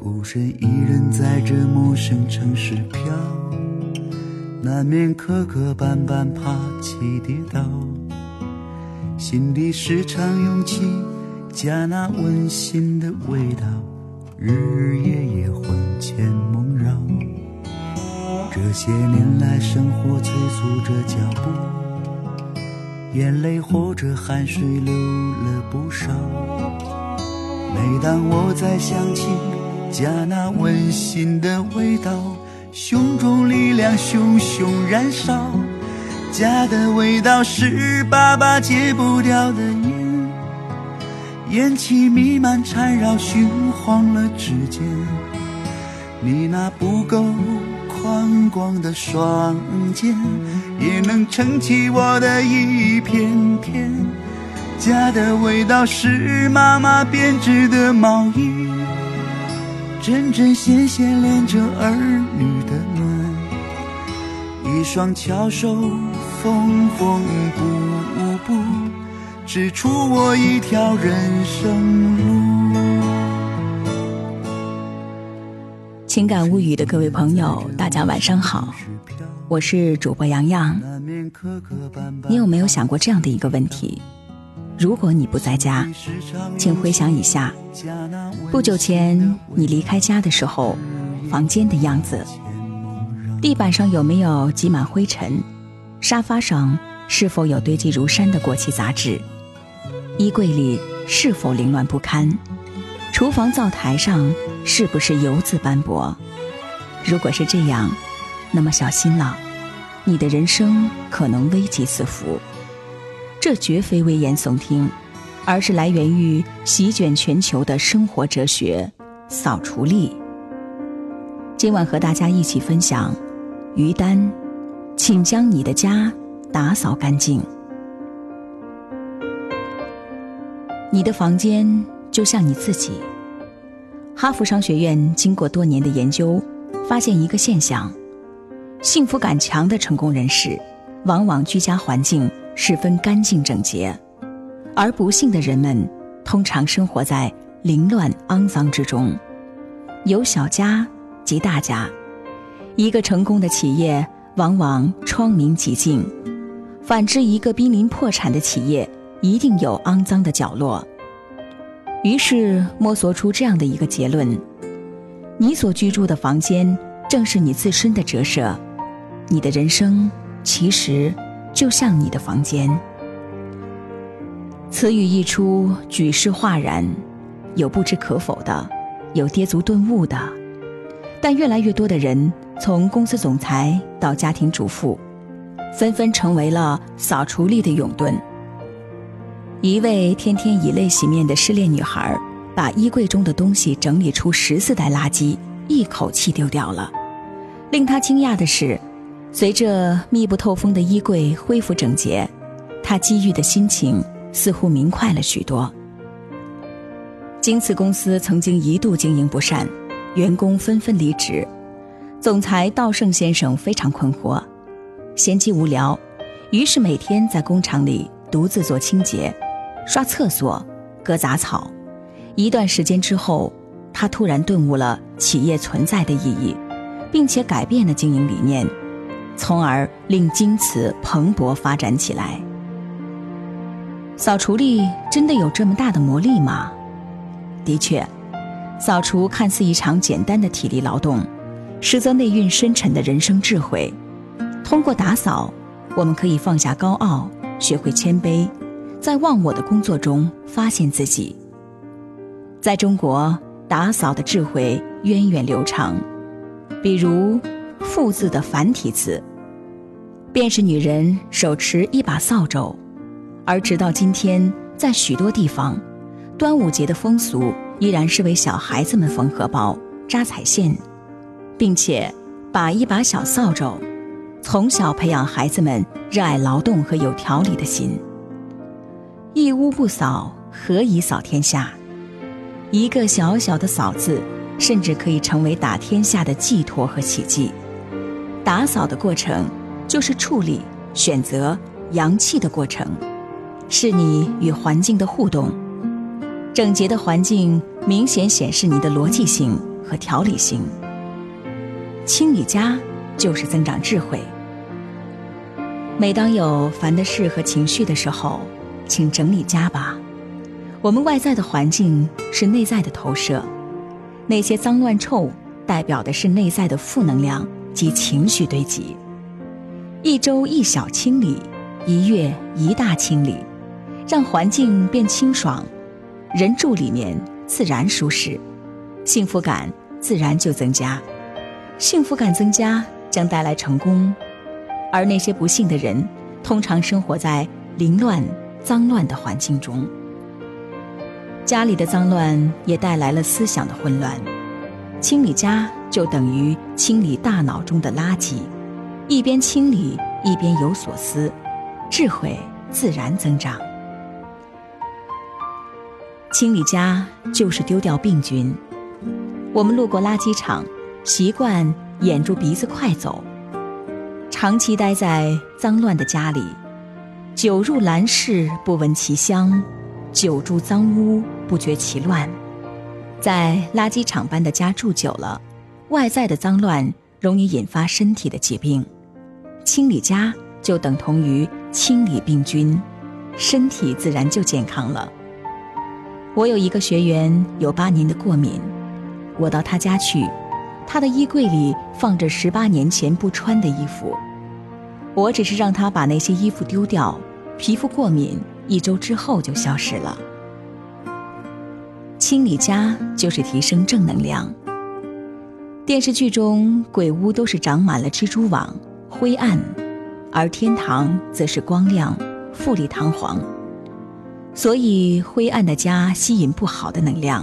孤身一人在这陌生城市飘，难免磕磕绊绊，爬起跌倒，心里时常涌起家那温馨的味道，日日夜夜魂牵梦绕。这些年来，生活催促着脚步，眼泪或者汗水流了不少。每当我再想起家那温馨的味道，胸中力量熊熊燃烧。家的味道是爸爸戒不掉的烟，烟气弥漫缠绕，熏黄了指尖。你那不够宽广的双肩，也能撑起我的一片天。家的味道是妈妈编织的毛衣，针针线线连着儿女的暖，一双巧手缝缝补补，织出我一条人生路。情感物语的各位朋友，大家晚上好，我是主播洋洋。你有没有想过这样的一个问题？如果你不在家，请回想一下，不久前你离开家的时候，房间的样子。地板上有没有积满灰尘？沙发上是否有堆积如山的过期杂志？衣柜里是否凌乱不堪？厨房灶台上是不是油渍斑驳？如果是这样，那么小心了，你的人生可能危机四伏。这绝非危言耸听，而是来源于席卷全球的生活哲学——扫除力。今晚和大家一起分享：于丹，请将你的家打扫干净。你的房间就像你自己。哈佛商学院经过多年的研究，发现一个现象：幸福感强的成功人士，往往居家环境。十分干净整洁，而不幸的人们通常生活在凌乱肮脏之中。有小家即大家，一个成功的企业往往窗明几净；反之，一个濒临破产的企业一定有肮脏的角落。于是摸索出这样的一个结论：你所居住的房间正是你自身的折射，你的人生其实。就像你的房间。此语一出，举世哗然，有不知可否的，有跌足顿悟的，但越来越多的人，从公司总裁到家庭主妇，纷纷成为了扫除力的永盾。一位天天以泪洗面的失恋女孩，把衣柜中的东西整理出十四袋垃圾，一口气丢掉了。令她惊讶的是。随着密不透风的衣柜恢复整洁，他机遇的心情似乎明快了许多。京瓷公司曾经一度经营不善，员工纷纷离职，总裁稻盛先生非常困惑，闲极无聊，于是每天在工厂里独自做清洁、刷厕所、割杂草。一段时间之后，他突然顿悟了企业存在的意义，并且改变了经营理念。从而令京瓷蓬勃发展起来。扫除力真的有这么大的魔力吗？的确，扫除看似一场简单的体力劳动，实则内蕴深沉的人生智慧。通过打扫，我们可以放下高傲，学会谦卑，在忘我的工作中发现自己。在中国，打扫的智慧源远流长，比如。父字的繁体字，便是女人手持一把扫帚，而直到今天，在许多地方，端午节的风俗依然是为小孩子们缝荷包、扎彩线，并且把一把小扫帚，从小培养孩子们热爱劳动和有条理的心。一屋不扫，何以扫天下？一个小小的“扫”字，甚至可以成为打天下的寄托和奇迹。打扫的过程，就是处理、选择、阳气的过程，是你与环境的互动。整洁的环境明显显示你的逻辑性和条理性。清理家就是增长智慧。每当有烦的事和情绪的时候，请整理家吧。我们外在的环境是内在的投射，那些脏乱臭代表的是内在的负能量及情绪堆积。一周一小清理，一月一大清理，让环境变清爽，人住里面自然舒适，幸福感自然就增加。幸福感增加将带来成功，而那些不幸的人通常生活在凌乱、脏乱的环境中。家里的脏乱也带来了思想的混乱，清理家就等于清理大脑中的垃圾。一边清理一边有所思，智慧自然增长。清理家就是丢掉病菌。我们路过垃圾场，习惯掩住鼻子快走，长期待在脏乱的家里，久入兰室不闻其香，久住脏屋不觉其乱。在垃圾场般的家住久了，外在的脏乱容易引发身体的疾病。清理家就等同于清理病菌，身体自然就健康了。我有一个学员有八年的过敏，我到他家去，他的衣柜里放着十八年前不穿的衣服，我只是让他把那些衣服丢掉，皮肤过敏一周之后就消失了。清理家就是提升正能量。电视剧中鬼屋都是长满了蜘蛛网。灰暗，而天堂则是光亮、富丽堂皇。所以，灰暗的家吸引不好的能量，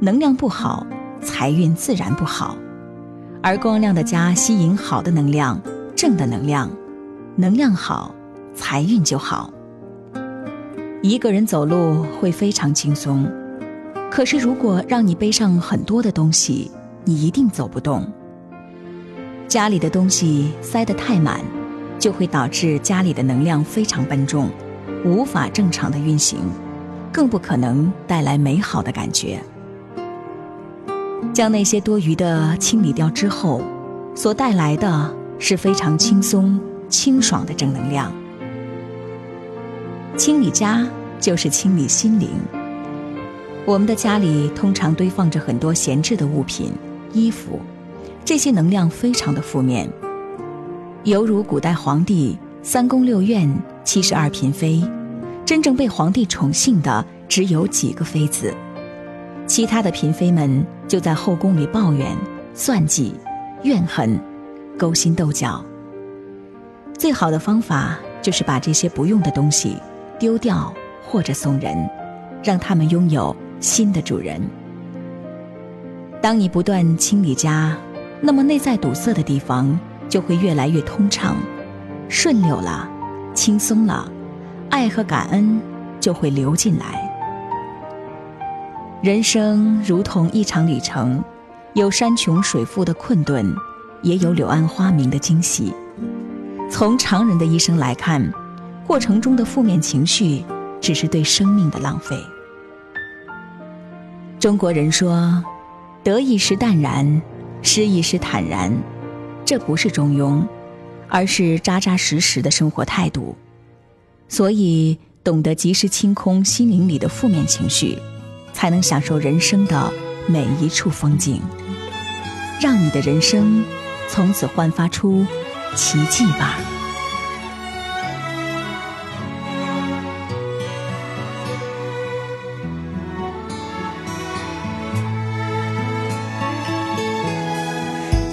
能量不好，财运自然不好；而光亮的家吸引好的能量，正的能量，能量好，财运就好。一个人走路会非常轻松，可是如果让你背上很多的东西，你一定走不动。家里的东西塞得太满，就会导致家里的能量非常笨重，无法正常的运行，更不可能带来美好的感觉。将那些多余的清理掉之后，所带来的是非常轻松、清爽的正能量。清理家就是清理心灵。我们的家里通常堆放着很多闲置的物品、衣服。这些能量非常的负面，犹如古代皇帝三宫六院七十二嫔妃，真正被皇帝宠幸的只有几个妃子，其他的嫔妃们就在后宫里抱怨、算计、怨恨、勾心斗角。最好的方法就是把这些不用的东西丢掉或者送人，让他们拥有新的主人。当你不断清理家。那么内在堵塞的地方就会越来越通畅、顺溜了、轻松了，爱和感恩就会流进来。人生如同一场旅程，有山穷水复的困顿，也有柳暗花明的惊喜。从常人的一生来看，过程中的负面情绪只是对生命的浪费。中国人说：“得意时淡然。”失意时坦然，这不是中庸，而是扎扎实实的生活态度。所以，懂得及时清空心灵里的负面情绪，才能享受人生的每一处风景，让你的人生从此焕发出奇迹吧。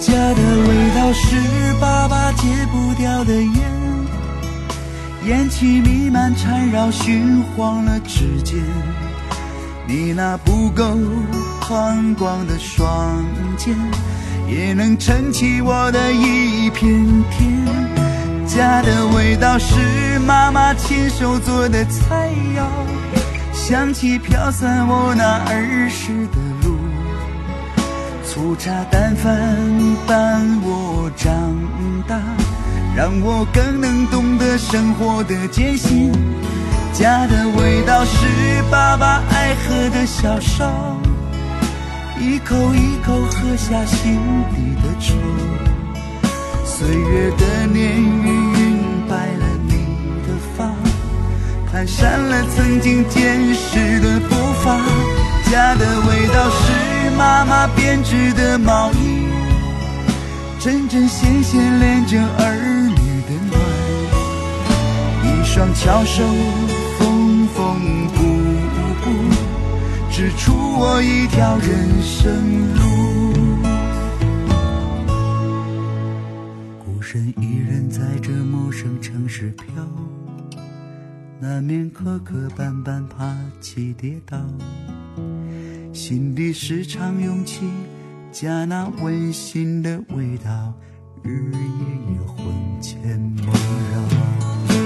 家的味道是爸爸戒不掉的烟，烟气弥漫缠绕，熏黄了指尖。你那不够宽广的双肩，也能撑起我的一片天。家的味道是妈妈亲手做的菜肴，香气飘散我那儿时的。粗茶淡饭伴我长大，让我更能懂得生活的艰辛。家的味道是爸爸爱喝的小烧，一口一口喝下心底的愁。岁月的年云云白了你的发，蹒跚了曾经坚实的步伐。家的味道是妈妈编织的毛衣，针针线线连着儿女的暖。一双巧手缝缝补补，织出我一条人生路。孤身一人在这陌生城市飘，难免磕磕绊绊，爬起跌倒。心底时常涌起家那温馨的味道，日夜夜魂牵梦绕。